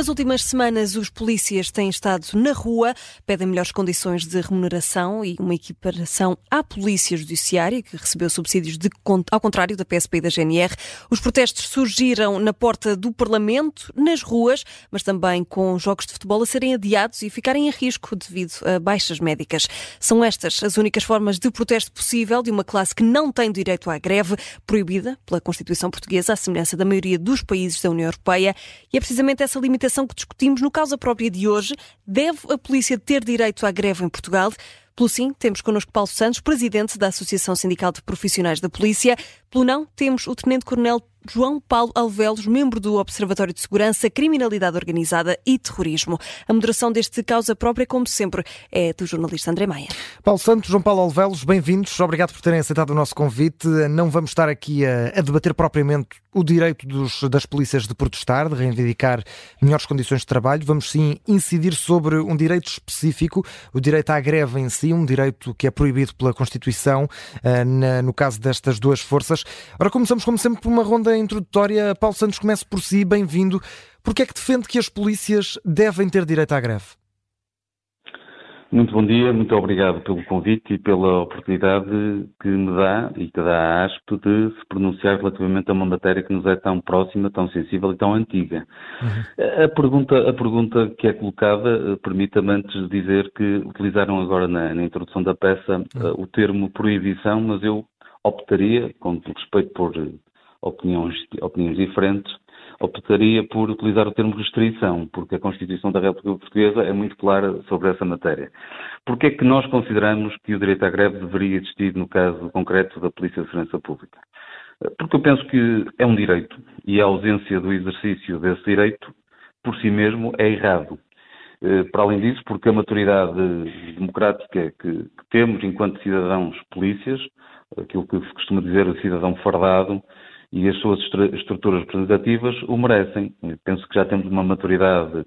Nas últimas semanas, os polícias têm estado na rua, pedem melhores condições de remuneração e uma equiparação à Polícia Judiciária, que recebeu subsídios de, ao contrário da PSP e da GNR. Os protestos surgiram na porta do Parlamento, nas ruas, mas também com jogos de futebol a serem adiados e ficarem em risco devido a baixas médicas. São estas as únicas formas de protesto possível de uma classe que não tem direito à greve, proibida pela Constituição Portuguesa, à semelhança da maioria dos países da União Europeia. E é precisamente essa limitação limitação que discutimos no causa própria de hoje. Deve a polícia ter direito à greve em Portugal? Pelo sim, temos connosco Paulo Santos, presidente da Associação Sindical de Profissionais da Polícia. Pelo não, temos o Tenente-Coronel João Paulo Alvelos, membro do Observatório de Segurança, Criminalidade Organizada e Terrorismo. A moderação deste causa própria, como sempre, é do jornalista André Maia. Paulo Santos, João Paulo Alvelos, bem-vindos. Obrigado por terem aceitado o nosso convite. Não vamos estar aqui a, a debater propriamente o direito dos, das polícias de protestar, de reivindicar melhores condições de trabalho. Vamos sim incidir sobre um direito específico, o direito à greve em si, um direito que é proibido pela Constituição, uh, na, no caso destas duas forças. Ora, começamos, como sempre, por uma ronda introdutória, Paulo Santos, comece por si, bem-vindo. Porquê é que defende que as polícias devem ter direito à greve? Muito bom dia, muito obrigado pelo convite e pela oportunidade que me dá e que dá a ASP de se pronunciar relativamente a uma matéria que nos é tão próxima, tão sensível e tão antiga. Uhum. A, pergunta, a pergunta que é colocada, eh, permita-me antes dizer que utilizaram agora na, na introdução da peça uhum. uh, o termo proibição, mas eu optaria, com respeito por opiniões, opiniões diferentes, optaria por utilizar o termo restrição, porque a Constituição da República Portuguesa é muito clara sobre essa matéria. Porquê é que nós consideramos que o direito à greve deveria existir no caso concreto da Polícia de Segurança Pública? Porque eu penso que é um direito e a ausência do exercício desse direito, por si mesmo, é errado. Eh, para além disso, porque a maturidade democrática que, temos enquanto cidadãos polícias, aquilo que se costuma dizer o cidadão fardado, e as suas estruturas representativas o merecem. penso que já temos uma maturidade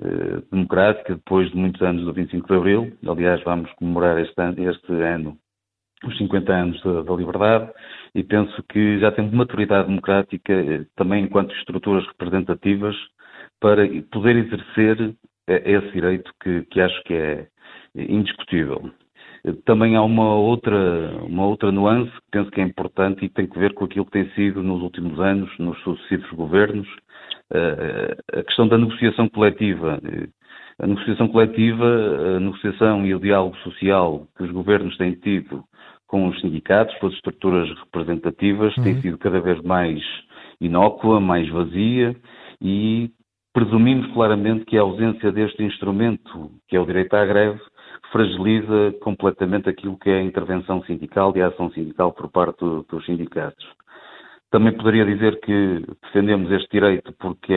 eh, democrática depois de muitos anos do 25 de Abril. Aliás, vamos comemorar este ano, este ano os 50 anos da, da, liberdade e penso que já temos maturidade democrática eh, também enquanto estruturas representativas para poder exercer eh, esse direito que, que acho que é indiscutível. Também há uma outra, uma outra nuance que penso que é importante e tem que ver com aquilo que tem sido nos últimos anos, nos sucessivos governos, eh, a questão da negociação coletiva. A negociação coletiva, a negociação e o diálogo social que os governos têm tido com os sindicatos, com as estruturas representativas, uhum. tem sido cada vez mais inócua, mais vazia e presumimos claramente que a ausência deste instrumento, que é o direito à greve, fragiliza completamente aquilo que é a intervenção sindical e a ação sindical por parte do, dos sindicatos. Também poderia dizer que defendemos este direito porque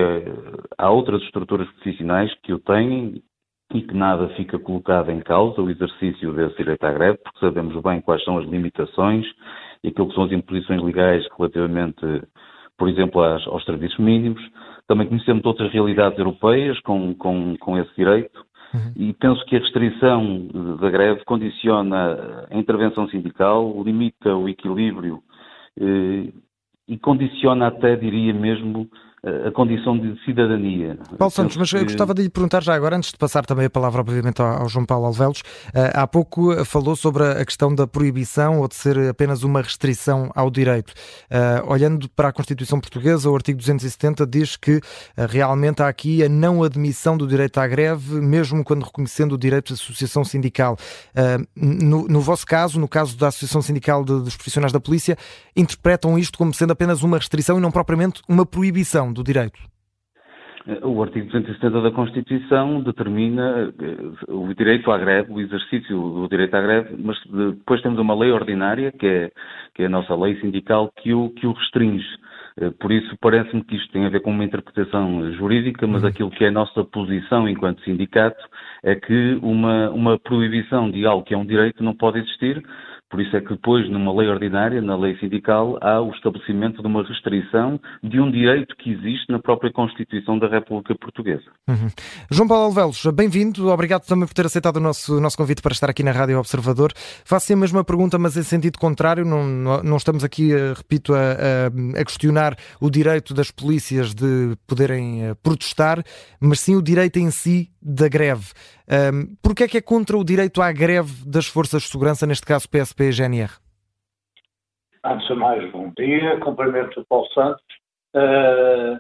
há outras estruturas profissionais que o têm e que nada fica colocado em causa o exercício desse direito à greve, porque sabemos bem quais são as limitações e aquilo que são as imposições legais relativamente, por exemplo, às, aos serviços mínimos. Também conhecemos outras realidades europeias com, com, com esse direito Uhum. E penso que a restrição da greve condiciona a intervenção sindical, limita o equilíbrio eh, e condiciona até, diria mesmo, a condição de cidadania. Paulo Santos, mas eu gostava de lhe perguntar já agora, antes de passar também a palavra, obviamente, ao João Paulo Alvelos, eh, há pouco falou sobre a questão da proibição ou de ser apenas uma restrição ao direito. Eh, olhando para a Constituição Portuguesa, o artigo 270 diz que eh, realmente há aqui a não admissão do direito à greve, mesmo quando reconhecendo o direito de associação sindical. No, no vosso caso, no caso da Associação Sindical de, dos Profissionais da Polícia, interpretam isto como sendo apenas uma restrição e não propriamente uma proibição do direito? O artigo 270 da Constituição determina eh, o direito à greve, o exercício do direito à greve, mas depois temos uma lei ordinária, que é, que é a nossa lei sindical, que o, que o restringe. Eh, por isso, parece-me que isto tem a ver com uma interpretação jurídica, mas uhum. aquilo que é a nossa posição enquanto sindicato é que uma, uma proibição de algo que é um direito não pode existir, Por isso é que depois, numa lei ordinária, na lei sindical, há o estabelecimento de uma restrição de um direito que existe na própria Constituição da República Portuguesa. Uhum. João Paulo Alvelos, bem-vindo. Obrigado também por ter aceitado o nosso, nosso convite para estar aqui na Rádio Observador. Faço a mesma pergunta, mas em sentido contrário. Não, não estamos aqui, eh, repito, a, a, a questionar o direito das polícias de poderem eh, protestar, mas sim o direito em si da greve. Um, Porquê é que é contra o direito à greve das forças de segurança, neste caso PSP e GNR? Antes de mais, bom dia, cumprimento o Paulo Santos. Uh,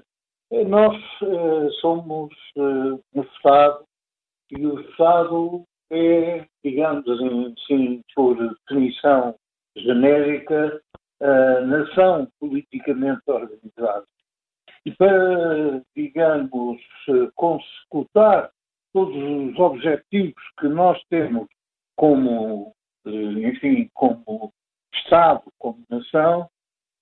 nós uh, somos uh, um Estado e o Estado é, digamos assim, por definição genérica, a nação politicamente organizada. E para, digamos, consecutar todos os objetivos que nós temos como, enfim, como Estado, como nação,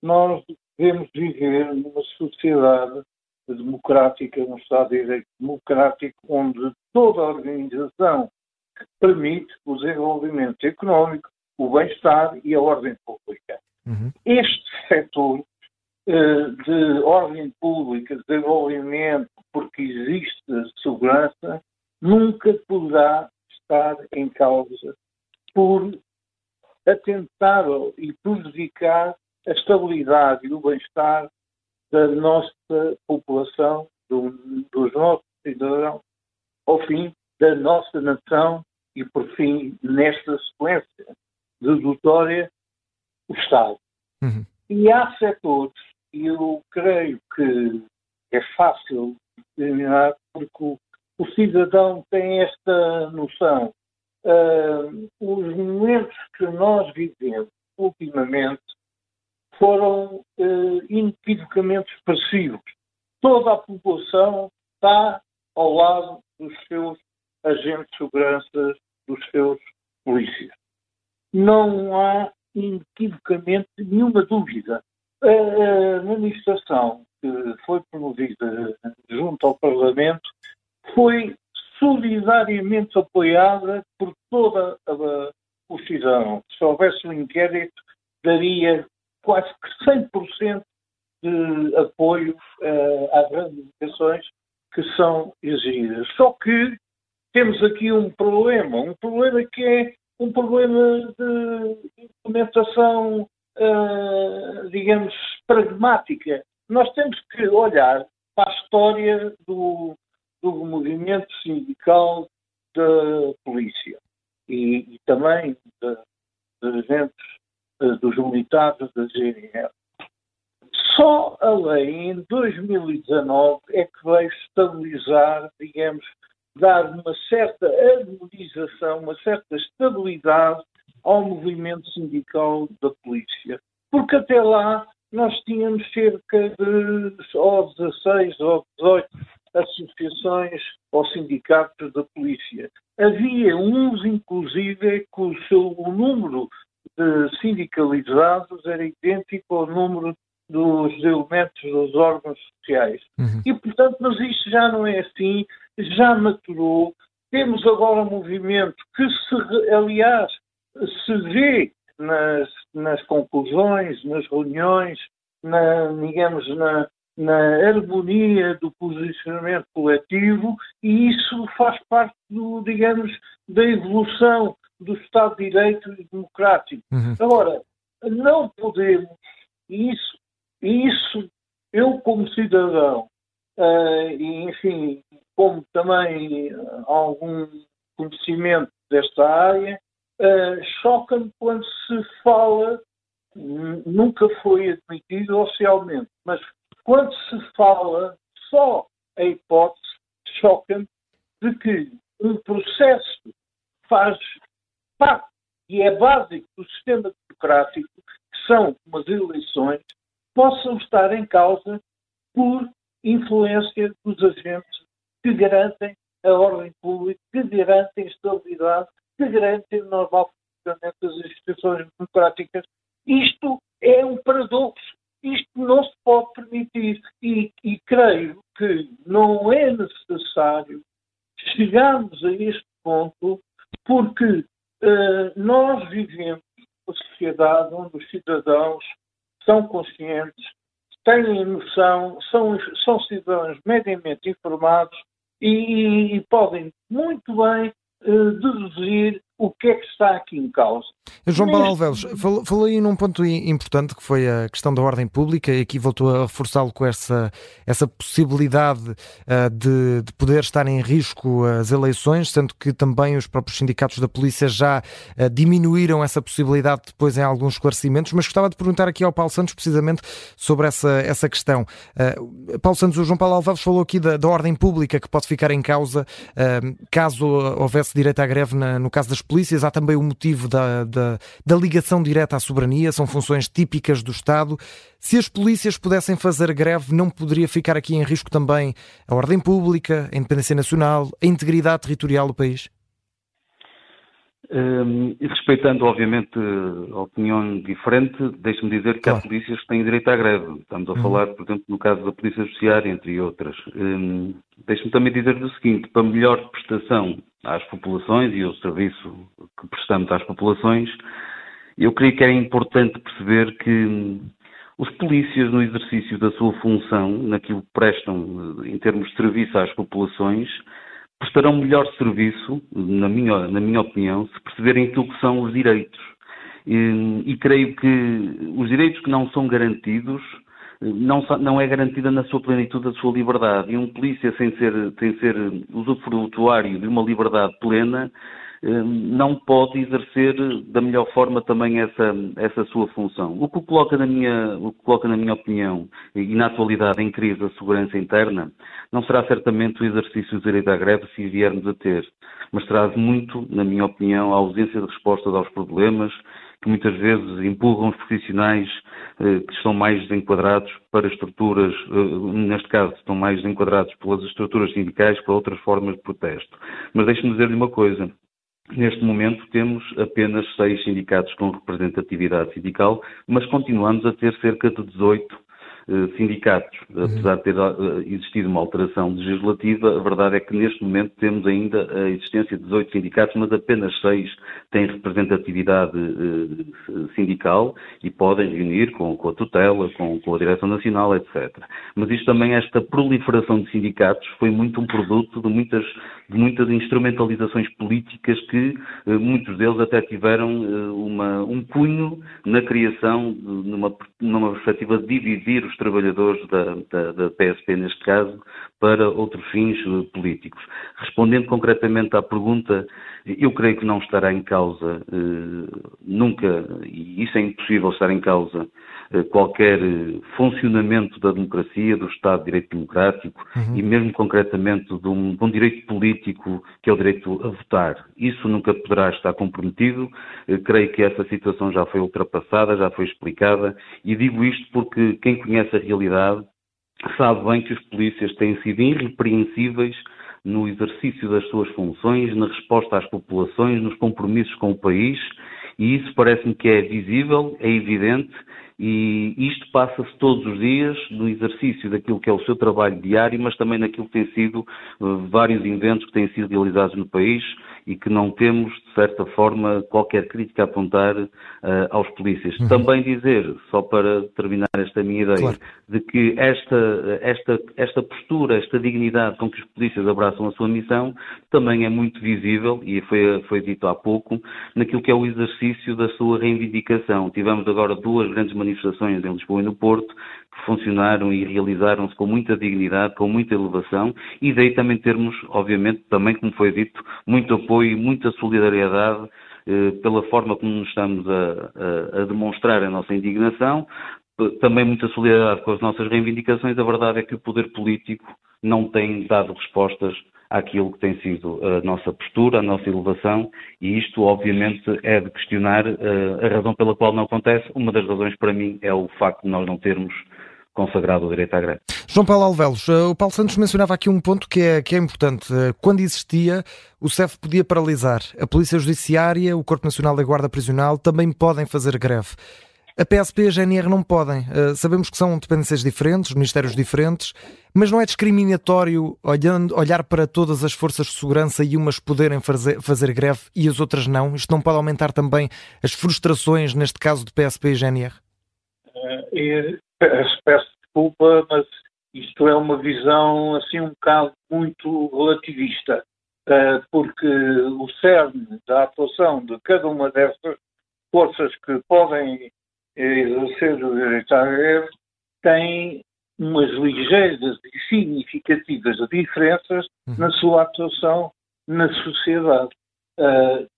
nós devemos viver numa sociedade democrática, num Estado de Direito democrático, onde toda a organização que permite o desenvolvimento económico, o bem-estar e a ordem pública. Uhum. Este setor uh, de ordem pública, desenvolvimento, porque existe segurança, nunca poderá estar em causa por atentar e prejudicar a estabilidade e o bem-estar da nossa população, do, dos nossos cidadãos, ao fim da nossa nação e, por fim, nesta sequência dedutória, o Estado. Uhum. E há setores, e eu creio que é fácil determinar, porque o cidadão tem esta noção. Uh, os momentos que nós vivemos ultimamente foram uh, inequivocamente expressivos. Toda a população está ao lado dos seus agentes de segurança, dos seus polícias. Não há inequivocamente nenhuma dúvida. A manifestação que foi promovida junto ao Parlamento foi solidariamente apoiada por toda a, o cidadão. Se houvesse um inquérito, daria quase que 100% de apoio uh, às reivindicações que são exigidas. Só que temos aqui um problema, um problema que é um problema de implementação, uh, digamos, pragmática. Nós temos que olhar para a história do, do movimento sindical da polícia e, e também dos agentes eh, dos militares da GNR. Só a lei em 2019 é que veio estabilizar, digamos, dar uma certa harmonização, uma certa estabilidade ao movimento sindical da polícia. Porque até lá nós tínhamos cerca de ou 16 ou 18 associações ou sindicatos da polícia. Havia uns, inclusive, que o seu o número de sindicalizados era idêntico ao número dos elementos dos órgãos sociais. Uhum. E, portanto, mas isto já não é assim, já maturou. Temos agora um movimento que, se, aliás, se vê nas, nas conclusões, nas reuniões, na, digamos, na, na harmonia do posicionamento coletivo e isso faz parte do, digamos, da evolução do Estado de Direito e democrático. Uhum. Agora, não podemos, e isso, isso eu como cidadão, uh, e enfim, como também algum conhecimento desta área, uh, choca-me quando se fala, nunca foi admitido oficialmente, mas quando se fala só a hipótese, choca-me, de que um processo faz parte e é básico do sistema democrático, que são umas eleições, possam estar em causa por influência dos agentes que garantem a ordem pública, que garantem a estabilidade, que garantem o normal funcionamento das instituições democráticas. Isto é um paradoxo. Isto não se pode permitir e, e creio que não é necessário chegarmos a este ponto porque uh, nós vivemos uma sociedade onde os cidadãos são conscientes, têm noção, são, são cidadãos mediamente informados e, e, podem muito bem uh, deduzir o que é que está aqui em causa. João Paulo Alvelos, falou, aí num ponto importante que foi a questão da ordem pública e aqui voltou a reforçá-lo com essa, essa possibilidade uh, de, de, poder estar em risco as eleições, sendo que também os próprios sindicatos da polícia já uh, diminuíram essa possibilidade depois em alguns esclarecimentos, mas gostava de perguntar aqui ao Paulo Santos precisamente sobre essa, essa questão. Uh, Paulo Santos, o João Paulo Alvelos falou aqui da, da ordem pública que pode ficar em causa caso houvesse direito à greve na, no caso das polícias, há também o motivo da, da, da ligação direta à soberania, são funções típicas do Estado. Se as polícias pudessem fazer greve, não poderia ficar aqui em risco também a ordem pública, a independência nacional, a integridade territorial do país? Um, e respeitando, obviamente, a opinião diferente, deixe-me dizer que há polícias que têm direito à greve. Estamos a uhum. falar, por exemplo, no caso da Polícia Judiciária, entre outras. Um, deixe-me também dizer o seguinte: para melhor prestação às populações e o serviço que prestamos às populações, eu creio que é importante perceber que os polícias, no exercício da sua função, naquilo que prestam em termos de serviço às populações, prestarão melhor serviço, na minha, na minha opinião, se perceberem aquilo que são os direitos. E, e creio que os direitos que não são garantidos não, não, é garantida na sua plenitude a sua liberdade. E um polícia, sem ser, sem ser usufrutuário de uma liberdade plena, eh, não pode exercer da melhor forma também essa, essa sua função. O que coloca na minha, o que coloca na minha opinião e na atualidade em crise a segurança interna não será certamente o exercício do direito à greve se viermos a ter, mas traz muito, na minha opinião, a ausência de respostas aos problemas que muitas vezes empurram os profissionais eh, que estão mais enquadrados para estruturas, eh, neste caso, estão mais enquadrados pelas estruturas sindicais para outras formas de protesto. Mas deixe-me dizer-lhe uma coisa. Neste momento temos apenas seis sindicatos com representatividade sindical, mas continuamos a ter cerca de 18 eh, sindicatos. Uhum. Apesar de ter eh, existido uma alteração legislativa, a verdade é que neste momento temos ainda a existência de 18 sindicatos, mas apenas seis têm representatividade eh, sindical e podem reunir com, com a tutela, com, com, a Direção Nacional, etc. Mas isto também, esta proliferação de sindicatos, foi muito um produto de muitas, de muitas instrumentalizações políticas que muitos deles até tiveram uma, um cunho na criação, de, numa, numa perspectiva de dividir os trabalhadores da, da, da, PSP, neste caso, para outros fins eh, políticos. Respondendo concretamente à pergunta, eu creio que não estará em causa, eh, nunca, e isso é impossível estar em causa, qualquer funcionamento da democracia, do Estado de Direito Democrático uhum. e mesmo concretamente de um, de um, direito político que é o direito a votar. Isso nunca poderá estar comprometido. Creio que essa situação já foi ultrapassada, já foi explicada e digo isto porque quem conhece a realidade sabe bem que os polícias têm sido irrepreensíveis no exercício das suas funções, na resposta às populações, nos compromissos com o país, e isso parece-me que é visível, é evidente, e isto passa-se todos os dias no exercício daquilo que é o seu trabalho diário, mas também naquilo que têm sido uh, vários eventos que têm sido realizados no país e que não temos, de certa forma, qualquer crítica a apontar uh, aos polícias. Uhum. Também dizer, só para terminar esta minha ideia, claro. de que esta, esta, esta postura, esta dignidade com que os polícias abraçam a sua missão, também é muito visível, e foi, foi dito há pouco, naquilo que é o exercício da sua reivindicação. Tivemos agora duas grandes manifestações em Lisboa e no Porto, que funcionaram e realizaram-se com muita dignidade, com muita elevação, e daí também termos, obviamente, também como foi dito, muito apoio e muita solidariedade eh, pela forma como nos estamos a, a, a demonstrar a nossa indignação, também muita solidariedade com as nossas reivindicações. A verdade é que o poder político não tem dado respostas àquilo que tem sido a nossa postura, a nossa elevação, e isto, obviamente, é de questionar uh, a razão pela qual não acontece. Uma das razões, para mim, é o facto de nós não termos consagrado o direito à greve. João Paulo Alvelos, eh, o Paulo Santos mencionava aqui um ponto que é, que é importante. Eh, quando existia, o CEF podia paralisar. A Polícia Judiciária, o Corpo Nacional da Guarda Prisional também podem fazer greve. A PSP e a GNR não podem. Uh, sabemos que são dependências diferentes, ministérios diferentes, mas não é discriminatório olhando, olhar para todas as forças de segurança e umas poderem fazer, fazer greve e as outras não? Isto não pode aumentar também as frustrações, neste caso de PSP e GNR? Uh, peço desculpa, mas isto é uma visão assim um bocado muito relativista, uh, porque o cerne da atuação de cada uma dessas forças que podem exercer o direito à greve tem umas ligeiras e significativas diferenças uhum. na sua atuação na sociedade. Uh,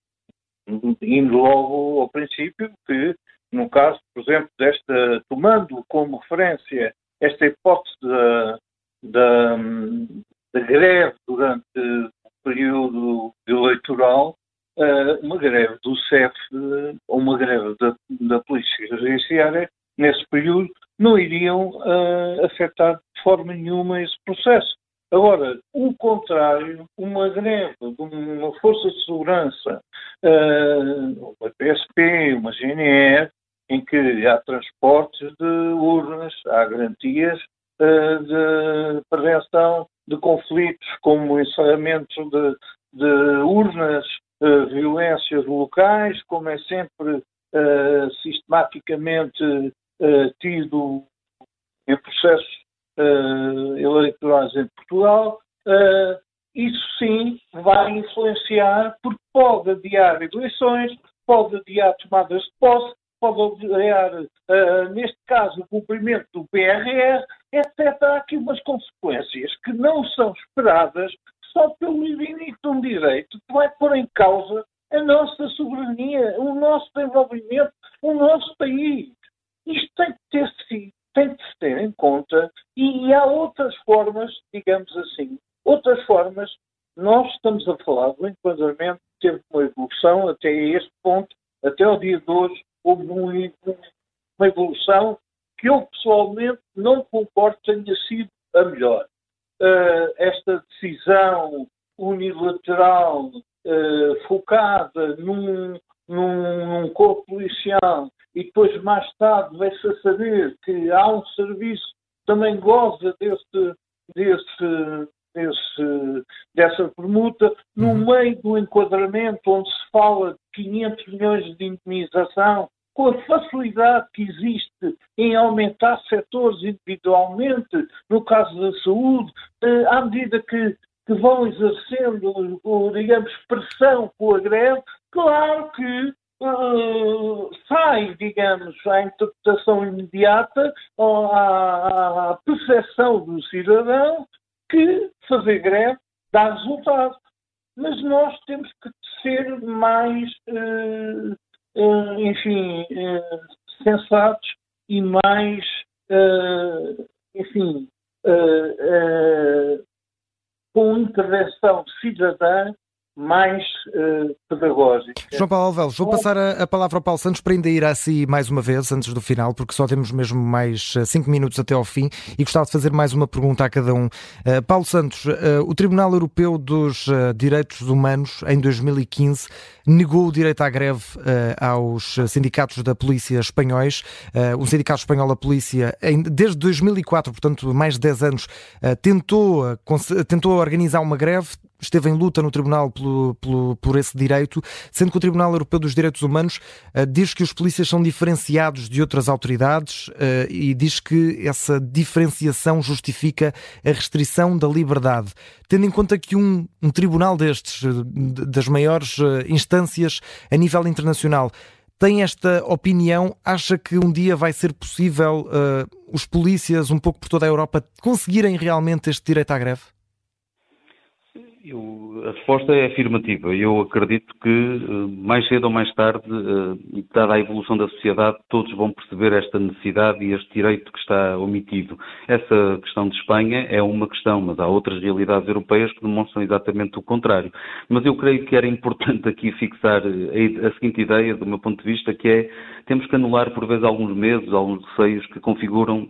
indo logo ao princípio que, no caso, por exemplo, desta, tomando como referência esta hipótese da, da, da greve durante o período eleitoral, uh, uma greve do CEF ou uma greve da, da Polícia Judiciária, nesse período, não iriam uh, afetar de forma nenhuma esse processo. Agora, o contrário, uma greve de uma força de segurança, uh, uma PSP, uma GNR, em que há transportes de urnas, há garantias uh, de prevenção de conflitos, como encerramento de, de urnas, uh, violências locais, como é sempre uh, sistematicamente tido em processos eleitorais em Portugal, isso sim vai influenciar, porque pode adiar eleições, pode adiar tomadas de posse, pode criar, uh, neste caso, o cumprimento do PRR, etc. Há aqui umas consequências que não são esperadas só pelo de um direito que vai pôr em causa a nossa soberania, o nosso desenvolvimento, o nosso país. Isto tem que ter tem que se ter em conta e, e há outras formas, digamos assim, outras formas. Nós estamos a falar do enquadramento que teve uma evolução até este ponto, até o dia de hoje, houve uma evolução que eu pessoalmente não concordo tenha sido a melhor. Uh, esta decisão unilateral uh, focada num, num, num corpo policial e depois mais tarde vai-se a saber que há um serviço que também goza desse, desse, desse, dessa permuta, no uhum. meio do enquadramento onde se fala de 500 milhões de indemnização, com a facilidade que existe em aumentar setores individualmente, no caso da saúde, eh, à medida que, que vão exercendo, digamos, pressão com a greve, claro que Uh, sai, digamos, à interpretação imediata, à, à percepção do cidadão que fazer greve dá resultado. Mas nós temos que ser mais, uh, uh, enfim, uh, sensatos e mais, enfim, com intervenção cidadã mais uh, pedagógica. João Paulo Alvelos, vou passar a, a, palavra ao Paulo Santos para ainda ir a si mais uma vez, antes do final, porque só temos mesmo mais uh, cinco minutos até ao fim e gostava de fazer mais uma pergunta a cada um. Uh, Paulo Santos, o Tribunal Europeu dos Direitos Humanos, em 2015, negou o direito à greve aos sindicatos da polícia espanhóis. o Sindicato Espanhol da Polícia, em, desde 2004, portanto mais de 10 anos, tentou, tentou organizar uma greve, esteve em luta no Tribunal pelo, pelo, por esse direito, sendo que o Tribunal Europeu dos Direitos Humanos uh, diz que os polícias são diferenciados de outras autoridades uh, e diz que essa diferenciação justifica a restrição da liberdade. Tendo em conta que um, um tribunal destes, das maiores uh, instâncias a nível internacional, tem esta opinião? Acha que um dia vai ser possível os polícias, um pouco por toda a Europa, conseguirem realmente este direito à greve? Eu, a resposta é afirmativa. Eu acredito que eh, mais cedo ou mais tarde, eh, dada a evolução da sociedade, todos vão perceber esta necessidade e este direito que está omitido. Essa questão de Espanha é uma questão, mas há outras realidades europeias que demonstram exatamente o contrário. Mas eu creio que era importante aqui fixar eh, a seguinte ideia, do meu ponto de vista, que é temos que anular por vezes alguns medos, alguns receios que configuram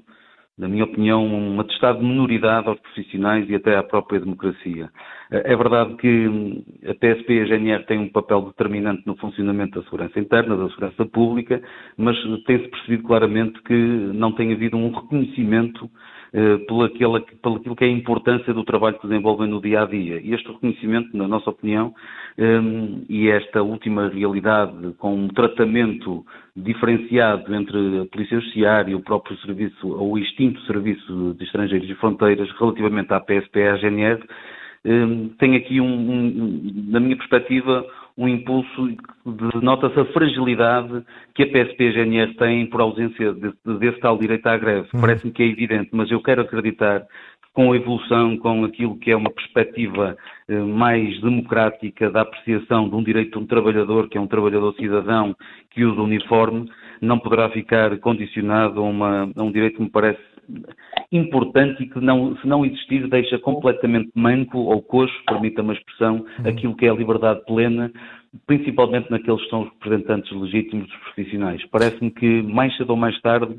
na minha opinião, um atestado de minoridade aos profissionais e até à própria democracia. É verdade que a PSP e a GNR têm um papel determinante no funcionamento da segurança interna, da segurança pública, mas tem-se percebido claramente que não tem havido um reconhecimento pelo, aquilo, pelo aquilo que é a importância do trabalho que desenvolvem no dia a dia. E este reconhecimento, na nossa opinião, um, e esta última realidade com um tratamento diferenciado entre a Polícia Judiciária e o próprio serviço, ou o extinto Serviço de Estrangeiros e Fronteiras, relativamente à PSP e à GNR, um, tem aqui, um, um, na minha perspectiva, um impulso de nota-se a fragilidade que a PSP e a GNR têm por ausência desse, desse tal direito à greve. Uhum. Parece-me que é evidente, mas eu quero acreditar com a evolução, com aquilo que é uma perspectiva eh, mais democrática da apreciação de um direito de um trabalhador, que é um trabalhador cidadão que usa o uniforme, não poderá ficar condicionado a, uma, a um direito que me parece importante e que, não, se não existir, deixa completamente manco ou coxo, permita-me a expressão, uhum. aquilo que é a liberdade plena, principalmente naqueles que são os representantes legítimos dos profissionais. Parece-me que mais cedo ou mais tarde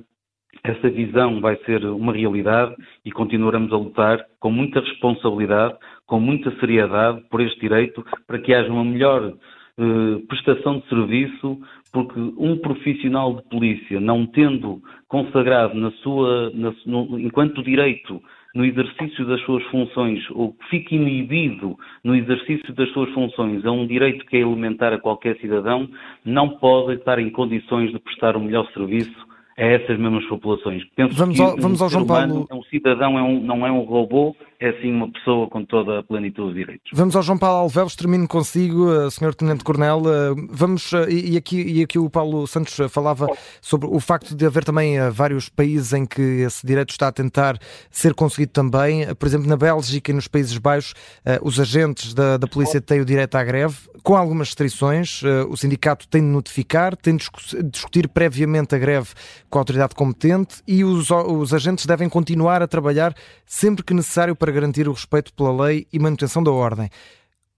essa visão vai ser uma realidade e continuaremos a lutar com muita responsabilidade, com muita seriedade por este direito, para que haja uma melhor eh, prestação de serviço, porque um profissional de polícia, não tendo consagrado na sua, na, no, enquanto direito no exercício das suas funções, ou que fique inibido no exercício das suas funções, a um direito que é elementar a qualquer cidadão, não pode estar em condições de prestar o melhor serviço a essas mesmas populações. Penso vamos ao, que vamos um ao João Paulo. Um cidadão é um, não é um robô, é sim uma pessoa com toda a plenitude de direitos. Vamos ao João Paulo Alves, termino consigo, eh, Sr. Tenente Coronel. Eh, vamos, eh, e aqui, e aqui o Paulo Santos falava sobre o facto de haver também vários países em que esse direito está a tentar ser conseguido também. Por exemplo, na Bélgica e nos Países Baixos, os agentes da, da polícia têm o direito à greve, com algumas restrições. O sindicato tem de notificar, tem de discutir previamente a greve com a autoridade competente e os, os agentes devem continuar a trabalhar sempre que necessário para garantir o respeito pela lei e manutenção da ordem.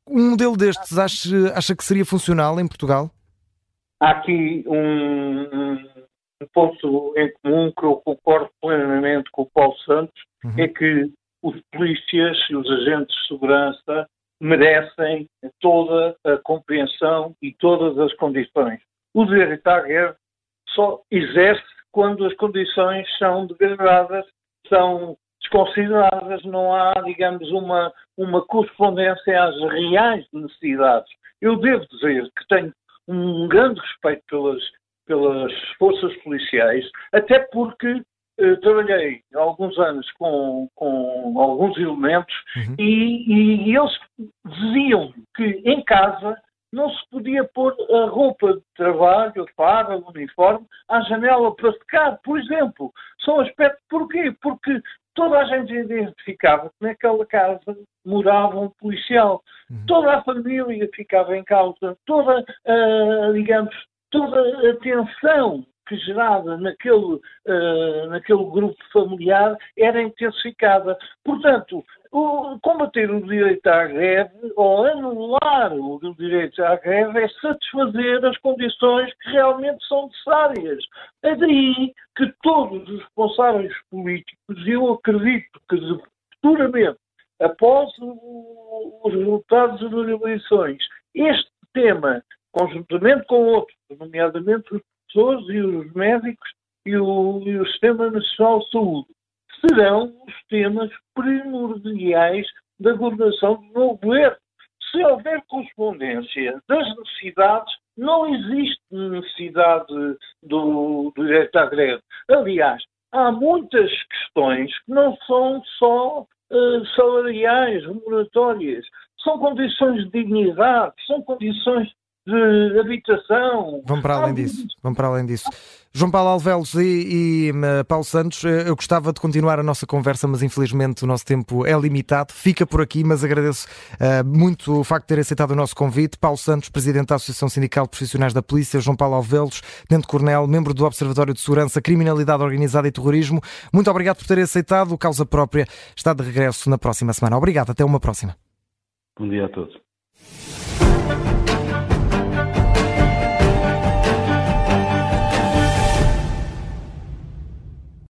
Um modelo destes acha, acha que seria funcional em Portugal? Há aqui um, um ponto em comum que eu concordo plenamente com o Paulo Santos, uhum. é que os polícias e os agentes de segurança merecem toda a compreensão e todas as condições. O direito à guerra só exerce quando as condições são degradadas, são desconsideradas, não há, digamos, uma, uma correspondência às reais necessidades. Eu devo dizer que tenho um grande respeito pelas, pelas forças policiais, até porque eh, trabalhei há alguns anos com, com alguns elementos uhum. e, e, eles diziam que em casa não se podia pôr a roupa de trabalho, a farda, o uniforme, à janela para secar, por exemplo. São aspectos, porquê? Porque toda a gente identificava que naquela casa morava um policial. Uhum. Toda a família ficava em causa, toda, uh, digamos, toda a tensão que gerada naquele, uh, naquele grupo familiar era intensificada. Portanto, o, combater o direito à greve ou anular o direito à greve é satisfazer as condições que realmente são necessárias. É daí que todos os responsáveis políticos, eu acredito que futuramente, após o, os resultados das eleições, este tema, conjuntamente com outros, nomeadamente os professores e os médicos e o, e o Sistema Nacional de Saúde, serão os temas primordiais da governação do novo governo. Se houver correspondência das necessidades, não existe necessidade do, do direito à greve. Aliás, há muitas questões que não são só uh, salariais, remuneratórias, são condições de dignidade, são condições de habitação. Vamos para além disso. Vamos para além disso. João Paulo Alvelos e, e uh, Paulo Santos, uh, eu gostava de continuar a nossa conversa, mas infelizmente o nosso tempo é limitado. Fica por aqui, mas agradeço uh, muito o facto de ter aceitado o nosso convite. Paulo Santos, Presidente da Associação Sindical de Profissionais da Polícia, João Paulo Alvelos, Tenente Coronel, membro do Observatório de Segurança, Criminalidade Organizada e Terrorismo. Muito obrigado por ter aceitado. O Causa Própria está de regresso na próxima semana. Obrigado, até uma próxima. Bom dia a todos.